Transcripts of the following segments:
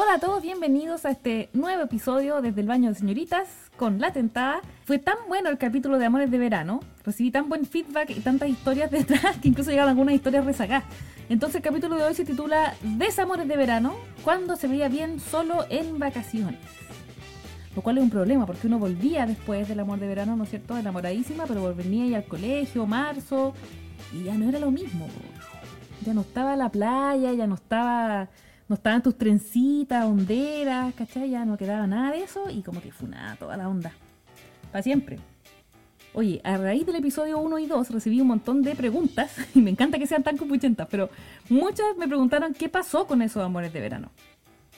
Hola a todos, bienvenidos a este nuevo episodio desde el baño de señoritas con La Tentada. Fue tan bueno el capítulo de Amores de Verano, recibí tan buen feedback y tantas historias detrás que incluso llegaron algunas historias rezagadas. Entonces el capítulo de hoy se titula Desamores de Verano, cuando se veía bien solo en vacaciones. Lo cual es un problema porque uno volvía después del amor de verano, ¿no es cierto? Enamoradísima, pero volvía ya al colegio, marzo, y ya no era lo mismo. Ya no estaba la playa, ya no estaba no estaban tus trencitas, honderas, ¿cachai? Ya no quedaba nada de eso y como que fue nada, toda la onda. Para siempre. Oye, a raíz del episodio 1 y 2 recibí un montón de preguntas y me encanta que sean tan compuchentas, pero muchas me preguntaron qué pasó con esos amores de verano.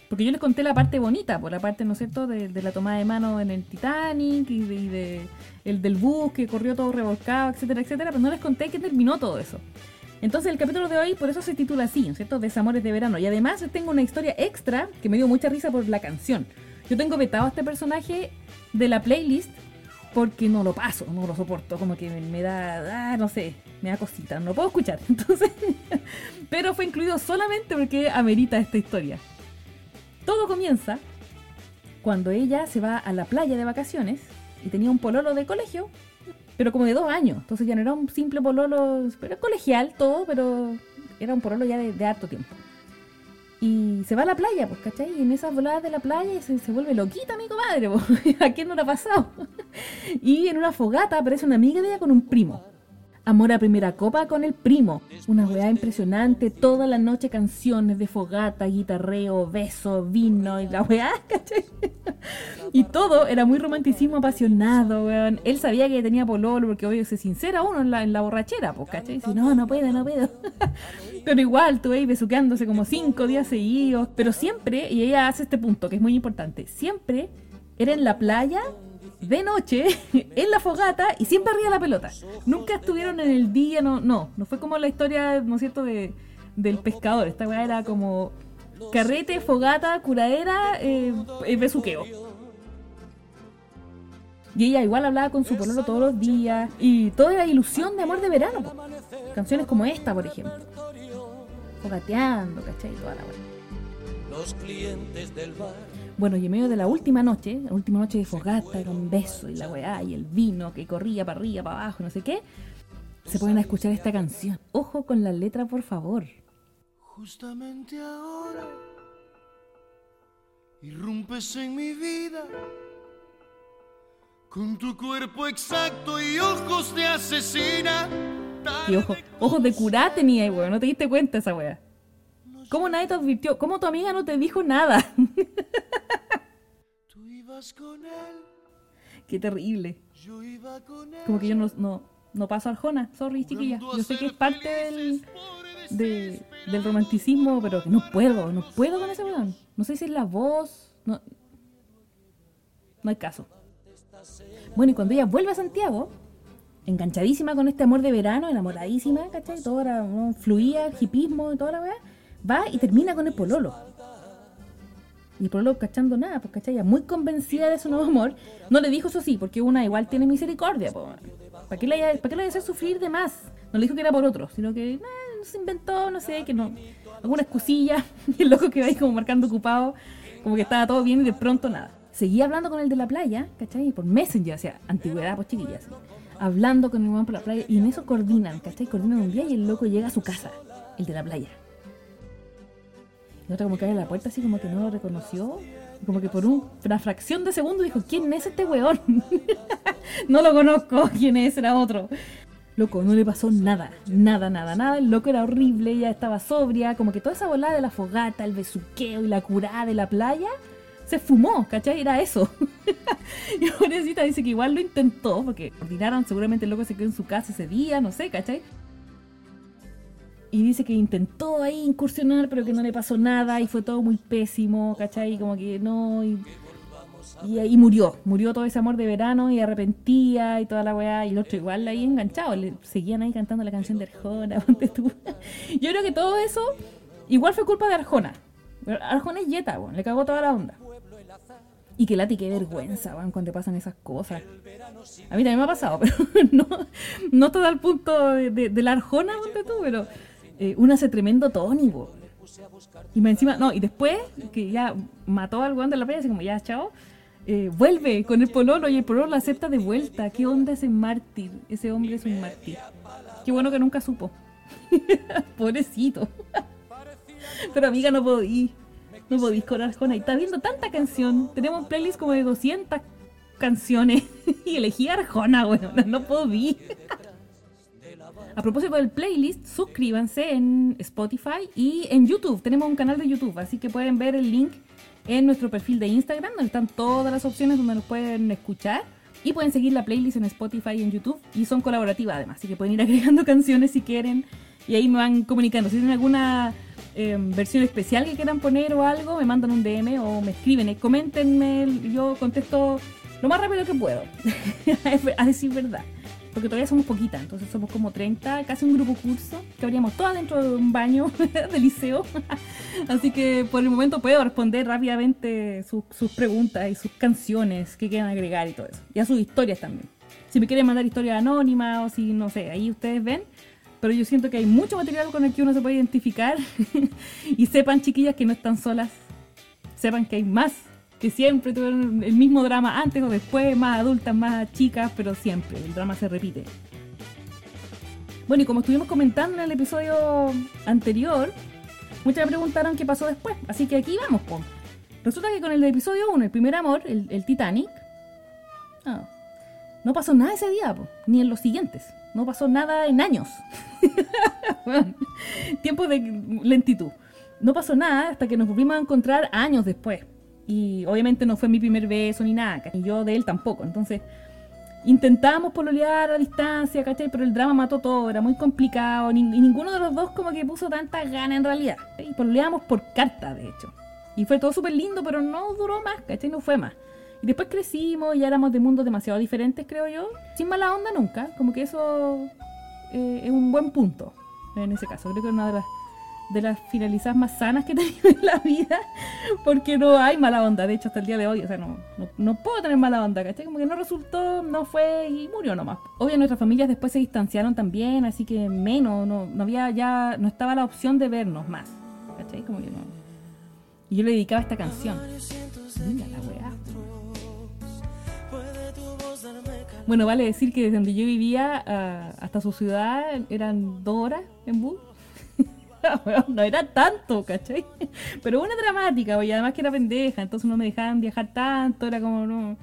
Porque yo les conté la parte bonita, por la parte, ¿no es cierto?, de, la tomada de mano en el Titanic y, de, el del bus que corrió todo revolcado, etcétera, etcétera, pero no les conté qué terminó todo eso. Entonces el capítulo de hoy por eso se titula así, ¿cierto? Desamores de verano. Y además tengo una historia extra que me dio mucha risa por la canción. Yo tengo vetado a este personaje de la playlist porque no lo paso, no lo soporto, como que me, da, ah, no sé, me da cosita, no lo puedo escuchar. Entonces, pero fue incluido solamente porque amerita esta historia. Todo comienza cuando ella se va a la playa de vacaciones y tenía un pololo de colegio pero como de dos años. Entonces ya no era un simple pololo, pero colegial todo, pero era un pololo ya de, harto tiempo. Y se va a la playa, pues, ¿cachai? Y en esas voladas de la playa se, se vuelve loquita mi comadre, pues. ¿A quién no le ha pasado? y en una fogata aparece una amiga de ella con un primo. Amor a primera copa con el primo. Una weá impresionante. Toda la noche canciones de fogata, guitarreo, beso, vino y la weá, ¿cachai? y todo era muy romanticismo apasionado, weón. Él sabía que tenía pololo porque obvio se sincera uno en la, en la borrachera, pues, ¿cachai? Si no, no puedo, no puedo. pero igual, tú ahí besuqueándose como cinco días seguidos. Pero siempre, y ella hace este punto que es muy importante, siempre era en la playa de noche en la fogata y siempre arriba la pelota. Nunca estuvieron en el día, no, no, no fue como la historia, ¿no es cierto?, de, del pescador. Esta weá era como carrete, fogata, curadera, eh, besuqueo. Y ella igual hablaba con su pololo todos los días. Y toda era ilusión de amor de verano. Canciones como esta, por ejemplo. Fogateando, ¿cachai? Toda la Los clientes del bar bueno, y en medio de la última noche, la última noche de fogata, con beso y la weá, y el vino que corría para arriba, para abajo, no sé qué, se pueden escuchar esta canción. Ojo con la letra, por favor. Justamente ahora irrumpes en mi vida con tu cuerpo exacto y ojos de asesina. Y ojo, ojos de curá tenía, weón, no te diste cuenta esa weá. ¿Cómo nadie te advirtió? ¿Cómo tu amiga no te dijo nada? Tú ibas con él. Qué terrible. Como que yo no, no, paso Arjona. Sorry, chiquilla. Yo sé que es parte del, del romanticismo, pero no puedo, no puedo con ese weón. No sé si es la voz. No, no hay caso. Bueno, y cuando ella vuelve a Santiago, enganchadísima con este amor de verano, enamoradísima, ¿cachai? Todo era, fluía, hipismo y toda la weá va y termina con el pololo. Y el pololo cachando nada, pues cachai, muy convencida de su nuevo amor, no le dijo eso sí, porque una igual tiene misericordia. ¿Para qué, le, ¿Para qué le hacer sufrir de más? No le dijo que era por otro, sino que eh, se inventó, no sé, que no. Alguna excusilla, y el loco que va ahí como marcando ocupado, como que estaba todo bien y de pronto nada. Seguía hablando con el de la playa, ¿cachai? Por Messenger, o sea, antigüedad, pues chiquillas. Hablando con el hermano por la playa, y en eso coordinan, ¿cachai? Coordinan un día y el loco llega a su casa, el de la playa. Y otra como que abre la puerta así como que no lo reconoció. Como que por una fracción de segundo dijo, ¿quién es este weón? no lo conozco, ¿quién es? Era otro. Loco, no le pasó nada, nada, nada, nada. El loco era horrible, ella estaba sobria. Como que toda esa volada de la fogata, el besuqueo y la curada de la playa se fumó, ¿cachai? Era eso. y pobrecita dice que igual lo intentó, porque ordinaron, seguramente el loco se quedó en su casa ese día, no sé, ¿cachai? Y dice que intentó ahí incursionar, pero que no le pasó nada y fue todo muy pésimo, ¿cachai? Como que no. Y, y, murió, murió todo ese amor de verano y arrepentía y toda la weá. Y el otro igual ahí enganchado, le seguían ahí cantando la canción de Arjona. Yo creo que todo eso igual fue culpa de Arjona. Arjona es yeta, bueno, le cagó toda la onda. Y que lati, qué vergüenza, van, cuando te pasan esas cosas. A mí también me ha pasado, pero no, no todo al punto de, de, la Arjona, ponte tú, pero eh, una hace tremendo tónico. Y me encima, no, y después, que ya mató al weón de la playa, así como, ya, chao, eh, vuelve con el pololo y el pololo la acepta de vuelta. ¿Qué onda ese mártir? Ese hombre es un mártir. Qué bueno que nunca supo. Pobrecito. Pero amiga, no podí. No podís con Arjona. Y está viendo tanta canción. Tenemos playlist como de 200 canciones. y elegí Arjona, bueno, no podí. A propósito del playlist, suscríbanse en Spotify y en YouTube. Tenemos un canal de YouTube, así que pueden ver el link en nuestro perfil de Instagram, donde están todas las opciones donde nos pueden escuchar. Y pueden seguir la playlist en Spotify y en YouTube. Y son colaborativas además, así que pueden ir agregando canciones si quieren. Y ahí me van comunicando. Si tienen alguna em, versión especial que quieran poner o algo, me mandan un DM o me escriben. Eh, coméntenme, yo contesto lo más rápido que puedo. a decir verdad porque todavía somos poquitas, entonces somos como 30, casi un grupo curso, que habríamos todas dentro de un baño de liceo. Así que por el momento puedo responder rápidamente sus preguntas y sus canciones que quieran agregar y todo eso. Y a sus historias también. Si me quieren mandar historias anónimas o si, no sé, ahí ustedes ven. Pero yo siento que hay mucho material con el que uno se puede identificar. y sepan, chiquillas, que no están solas. Sepan que hay más que siempre tuvieron el mismo drama antes o después, más adultas, más chicas, pero siempre, el drama se repite. Bueno, y como estuvimos comentando en el episodio anterior, muchas me preguntaron qué pasó después, así que aquí vamos, pues. Resulta que con el episodio 1, el primer amor, el, Titanic, no pasó nada ese día, ni en los siguientes. No pasó nada en años. tiempo de lentitud. No pasó nada hasta que nos volvimos a encontrar años después. Y obviamente no fue mi primer beso ni nada, y yo de él tampoco. Entonces intentamos pololear a distancia, ¿cachai? Pero el drama mató todo, era muy complicado. y ninguno de los dos como que puso tanta gana en realidad. Y pololeamos por carta, de hecho. Y fue todo súper lindo, pero no duró más, ¿cachai? No fue más. Y después crecimos y éramos de mundos demasiado diferentes, creo yo. Sin mala onda nunca. Como que eso eh, es un buen punto en ese caso. Creo que es una de las de las finalizadas más sanas que he tenido en la vida, porque no hay mala onda, de hecho hasta el día de hoy, o sea, no, no, puedo tener mala onda, ¿cachai? Como que no resultó, no fue y murió nomás. Obvio nuestras familias después se distanciaron también, así que menos, no, no había ya, no estaba la opción de vernos más, ¿cachai? Como que no. Y yo le dedicaba esta canción. Mira la weá. Bueno, vale decir que desde donde yo vivía ah, hasta su ciudad eran dos horas en bus no era tanto, ¿cachai? Pero una dramática, y además que era pendeja, entonces no me dejaban viajar tanto, era como no,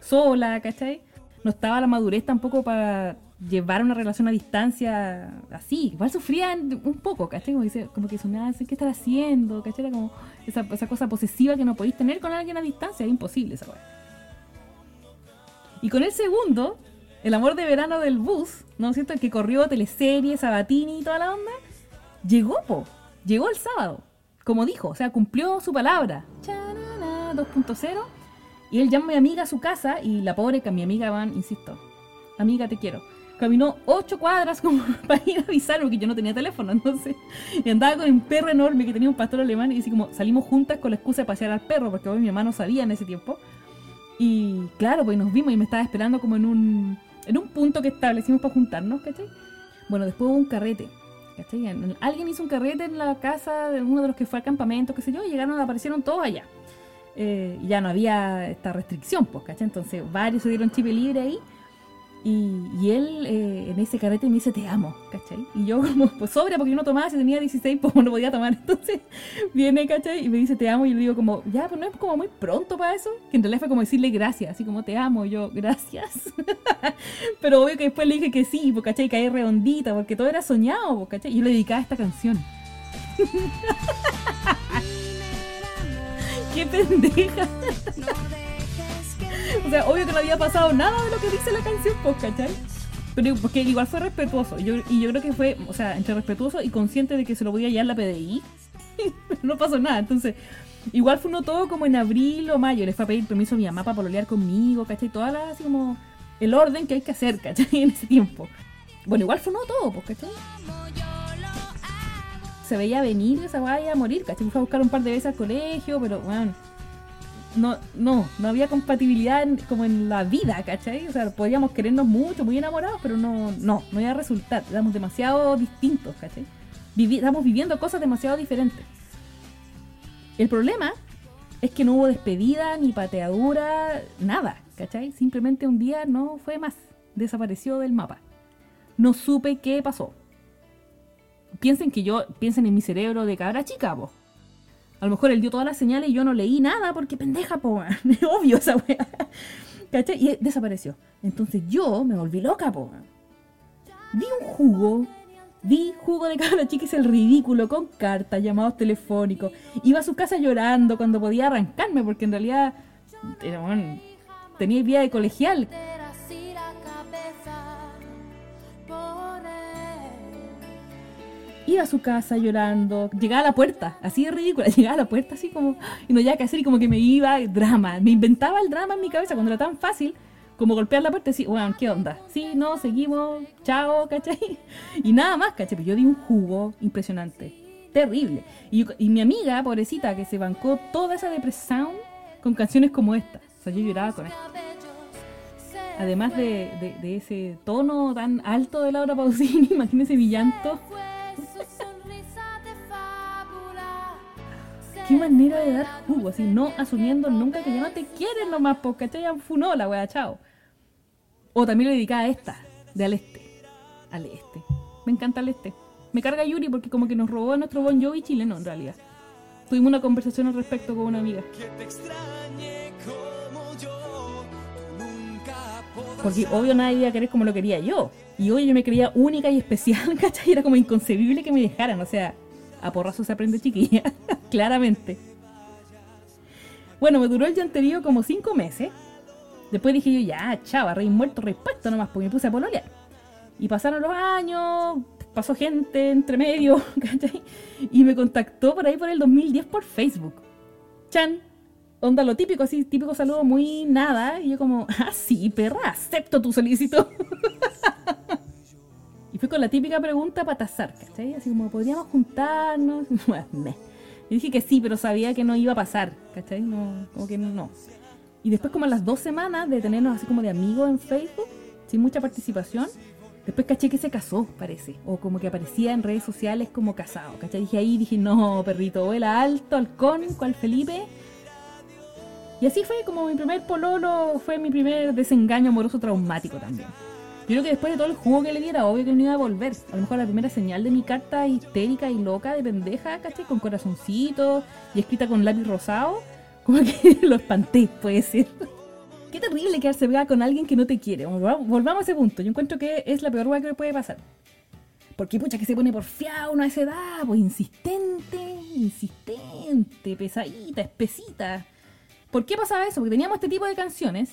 sola, ¿cachai? No estaba la madurez tampoco para llevar una relación a distancia así. Igual sufrían un poco, ¿cachai? Como que, como que sonaba, ¿qué estar haciendo? ¿cachai? Era como esa, cosa posesiva que no podéis tener con alguien a distancia, es imposible esa Y con el segundo, el amor de verano del bus, ¿no es cierto? El que corrió teleserie, Sabatini y toda la onda llegó, po. Llegó el sábado. Como dijo, o sea, cumplió su palabra. 2.0. Y él llama a mi amiga a su casa y la pobre que mi amiga van, insisto, amiga te quiero. Caminó ocho cuadras como para ir a avisar porque yo no tenía teléfono, entonces. Y andaba con un perro enorme que tenía un pastor alemán y así como salimos juntas con la excusa de pasear al perro porque hoy mi mamá no sabía en ese tiempo. Y claro, pues nos vimos y me estaba esperando como en un, en un punto que establecimos para juntarnos, ¿cachai? Bueno, después hubo un carrete Alguien hizo un carrete en la casa de uno de los que fue al campamento, qué sé yo, y llegaron, aparecieron todos allá. Eh, ya no había esta restricción, pues, ¿cachai? Entonces varios se dieron chip libre ahí y, él eh, en ese carrete me dice, te amo, ¿cachai? Y yo como, pues sobria, porque yo no tomaba, si tenía 16, pues no podía tomar. Entonces viene, ¿cachai? Y me dice, te amo. Y yo le digo como, ya, pues no es como muy pronto para eso. Que en realidad fue como decirle gracias, así como te amo. Yo, gracias. Pero obvio que después le dije que sí, pues, ¿cachai? Caí redondita, porque todo era soñado, pues, ¿cachai? Y yo le dedicaba esta canción. ¡Qué pendeja! O sea, obvio que no había pasado nada de lo que dice la canción, pues, ¿cachai? Pero porque igual fue respetuoso. Yo, y yo creo que fue, o sea, entre respetuoso y consciente de que se lo voy a hallar la PDI. no pasó nada. Entonces, igual fue uno todo como en abril o mayo. Le fue a pedir permiso a mi mamá para pololear conmigo, ¿cachai? Toda la, así como el orden que hay que hacer, ¿cachai? En ese tiempo. Bueno, igual fue uno todo, pues, ¿cachai? Se veía venir esa vaya a morir, ¿cachai? Fue a buscar un par de veces al colegio, pero, bueno no, no, no había compatibilidad como en la vida, ¿cachai? O sea, podríamos querernos mucho, muy enamorados, pero no, no, no iba a. Éramos demasiado distintos, ¿cachai? estamos viviendo cosas demasiado diferentes. El problema es que no hubo despedida, ni pateadura, nada, ¿cachai? Simplemente un día no fue más, desapareció del mapa. No supe qué pasó. Piensen que yo, piensen en mi cerebro de cabra chica, po. A lo mejor él dio todas las señales y yo no leí nada porque pendeja, po. Es obvio esa wea. ¿Cachai? Y desapareció. Entonces yo me volví loca, po. Vi un jugo, vi jugo de cabra hice el ridículo con cartas, llamados telefónicos. Iba a su casa llorando cuando podía arrancarme porque en realidad era, bueno, tenía vida de colegial. Iba a su casa llorando, llegaba a la puerta, así de ridícula, llegaba a la puerta así como, y no había que hacer y como que me iba, drama, me inventaba el drama en mi cabeza cuando era tan fácil como golpear la puerta y decir, bueno, ¿qué onda? Sí, no, seguimos, chao, ¿cachai? Y nada más, ¿cachai? Pero yo di un jugo impresionante, terrible. Y, y mi amiga, pobrecita, que se bancó toda esa depresión con canciones como esta. O sea, yo lloraba con esto. Además de, de, de ese tono tan alto de Laura Pausini, imagínense mi llanto. Qué manera de dar jugo, así, no asumiendo nunca que ya no te quieren nomás, porque ya funó la wea, chao. O también lo dedicaba a esta, de al este. Al este. Me encanta al este. Me carga Yuri porque como que nos robó nuestro Bon Jovi chileno en realidad. Tuvimos una conversación al respecto con una amiga. Porque obvio nadie iba a querer como lo quería yo. Y hoy yo me creía única y especial, ¿cachai? Era como inconcebible que me dejaran. O sea, a porrazo se aprende chiquilla, claramente. Bueno, me duró el llanterío como cinco meses. Después dije yo, ya, chava, rey muerto, rey nomás, porque me puse a pololear. Y pasaron los años, pasó gente entre medio, ¿cachai? Y me contactó por ahí por el 2010 por Facebook. Chan, onda lo típico, así, típico saludo muy nada. Y yo como, ah, sí, perra, acepto tu solicitud. Y fue con la típica pregunta para tasar, ¿cachai? Así como, ¿podríamos juntarnos? y dije que sí, pero sabía que no iba a pasar, ¿cachai? No, como que no. Y después como a las dos semanas de tenernos así como de amigos en Facebook, sin mucha participación, después caché que se casó, parece. O como que aparecía en redes sociales como casado, ¿cachai? Dije ahí, dije, no, perrito, vuela alto, halcón, cual Felipe. Y así fue como mi primer pololo, fue mi primer desengaño amoroso traumático también. Yo creo que después de todo el jugo que le diera, obvio que no iba a volver. A lo mejor la primera señal de mi carta histérica y loca de pendeja, ¿cachai? Con corazoncito y escrita con lápiz rosado, como que lo espanté, puede ser. Qué terrible quedarse pegada con alguien que no te quiere. Volvamos a ese punto. Yo encuentro que es la peor hueá que puede pasar. Porque pucha que se pone porfiado uno a esa edad, pues insistente, insistente, pesadita, espesita. ¿Por qué pasaba eso? Porque teníamos este tipo de canciones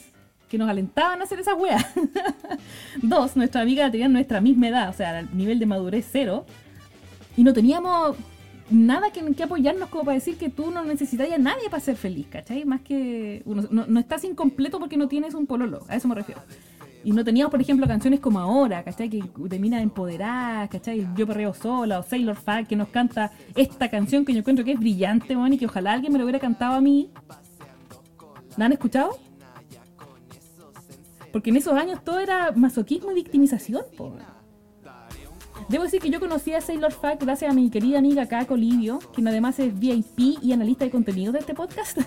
que nos alentaban a hacer esa weas. Dos, nuestra amiga tenía nuestra misma edad, o sea, nivel de madurez cero. Y no teníamos nada que, que apoyarnos como para decir que tú no necesitarías a nadie para ser feliz, ¿cachai? Más que uno, no, estás incompleto porque no tienes un pololo, a eso me refiero. Y no teníamos, por ejemplo, canciones como Ahora, ¿cachai? Que termina empoderada, ¿cachai? Yo perreo sola, o Sailor Fag, que nos canta esta canción que yo encuentro que es brillante, man, y que ojalá alguien me lo hubiera cantado a mí. ¿La han escuchado? Porque en esos años todo era masoquismo y victimización, Debo decir que yo conocí a Sailor Fact gracias a mi querida amiga Caco Livio, quien además es VIP y analista de contenido de este podcast.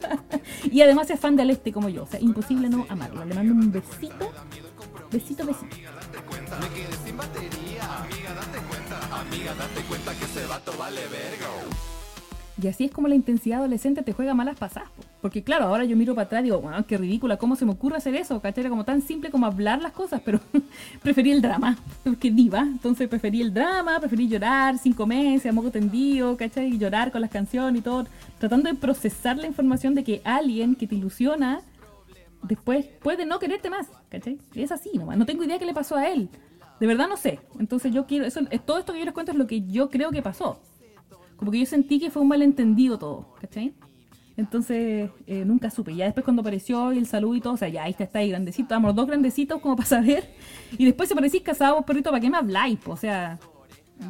y además es fan de Aleste como yo. O sea, imposible no amarlo. Le mando un besito. Besito, besito. Y así es como la intensidad adolescente te juega malas pasadas. Porque claro, ahora yo miro para atrás y digo, wow, qué ridícula, ¿cómo se me ocurre hacer eso? ¿Cachai? Era como tan simple como hablar las cosas, pero preferí el drama, porque diva. Entonces preferí el drama, preferí llorar cinco meses, a moco tendido, ¿cachai? Y llorar con las canciones y todo, tratando de procesar la información de que alguien que te ilusiona después puede no quererte más, ¿cachai? Es así nomás, no tengo idea qué le pasó a él. De verdad no sé. Entonces yo quiero, eso, todo esto que yo les cuento es lo que yo creo que pasó. Como que yo sentí que fue un malentendido todo, ¿cachai? Entonces, eh, nunca supe. Ya después cuando apareció el saludo y todo, o sea, ya ahí está, está ahí grandecito. Damos los dos grandecitos como para saber. Y después se parecís casados, perrito, ¿para qué me habláis? O sea,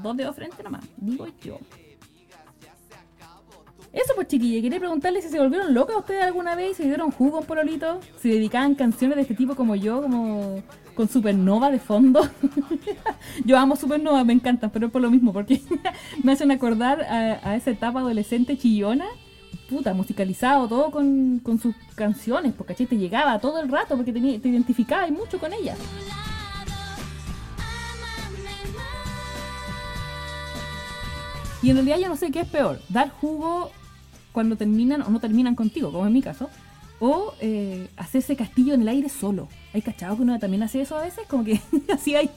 dos dedos frente nomás, digo yo. Eso pues chiquilla, quería preguntarle si se volvieron locas ustedes alguna vez, se dieron jugo por pololito, si dedicaban canciones de este tipo como yo, como con Supernova de fondo. Yo amo Supernova, me encantan, pero es por lo mismo, porque me hacen acordar a, esa etapa adolescente chillona puta, musicalizado todo con, con sus canciones, porque te llegaba todo el rato porque te, te identificabas mucho con ella. Y en realidad yo no sé qué es peor, dar jugo cuando terminan o no terminan contigo, como en mi caso, o eh, hacerse castillo en el aire solo. ¿Hay cachado que uno también hace eso a veces? Como que así hay,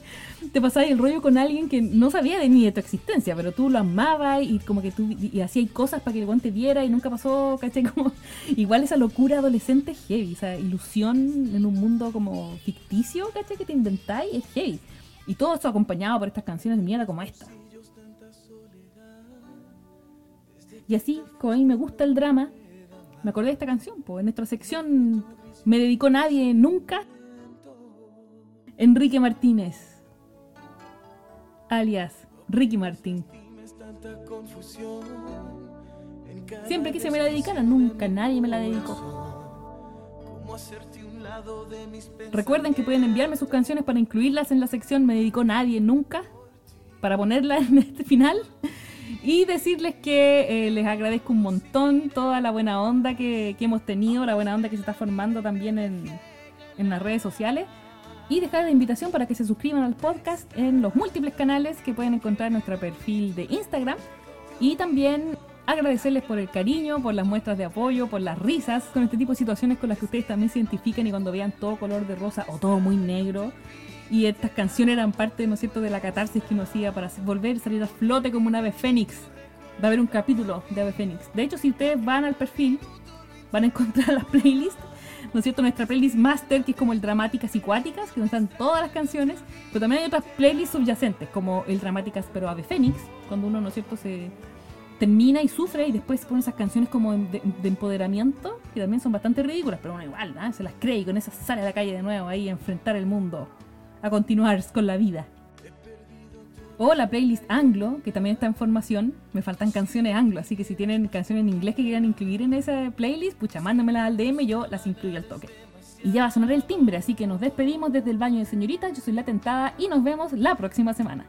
te pasabas el rollo con alguien que no sabía de ni de tu existencia, pero tú lo amabas y como que tú y, hacías cosas para que el guante viera y nunca pasó, ¿cachai? Como, igual esa locura adolescente es heavy, esa ilusión en un mundo como ficticio, ¿cachai? Que te inventáis es heavy. Y todo esto acompañado por estas canciones de mierda como esta. Y así, como a mí me gusta el drama, me acordé de esta canción, pues en nuestra sección Me dedicó nadie nunca. Enrique Martínez, alias Ricky Martín. Siempre quise me la dedicara, nunca nadie me la dedicó. Recuerden que pueden enviarme sus canciones para incluirlas en la sección Me dedicó nadie nunca, para ponerla en este final. Y decirles que eh, les agradezco un montón toda la buena onda que, hemos tenido, la buena onda que se está formando también en, en las redes sociales. Y dejar la invitación para que se suscriban al podcast en los múltiples canales que pueden encontrar en nuestro perfil de Instagram. Y también agradecerles por el cariño, por las muestras de apoyo, por las risas, con este tipo de situaciones con las que ustedes también se identifican y cuando vean todo color de rosa o todo muy negro, y estas canciones eran parte, ¿no es cierto?, de la catarsis que uno hacía para volver a salir a flote como un ave fénix. Va a haber un capítulo de ave fénix. De hecho, si ustedes van al perfil, van a encontrar la playlist, ¿no es cierto?, nuestra playlist master, que es como el Dramáticas y Cuáticas, que están todas las canciones, pero también hay otras playlists subyacentes, como el Dramáticas pero ave fénix, cuando uno, ¿no es cierto?, se termina y sufre y después pone esas canciones como de, empoderamiento, que también son bastante ridículas, pero bueno, igual, ¿no? se las cree y con esas sale a la calle de nuevo ahí a enfrentar el mundo a continuar con la vida. O la playlist anglo, que también está en formación. Me faltan canciones anglo, así que si tienen canciones en inglés que quieran incluir en esa playlist, pucha, mándamelas al DM yo las incluyo al toque. Y ya va a sonar el timbre, así que nos despedimos desde el baño de señorita. Yo soy la tentada y nos vemos la próxima semana.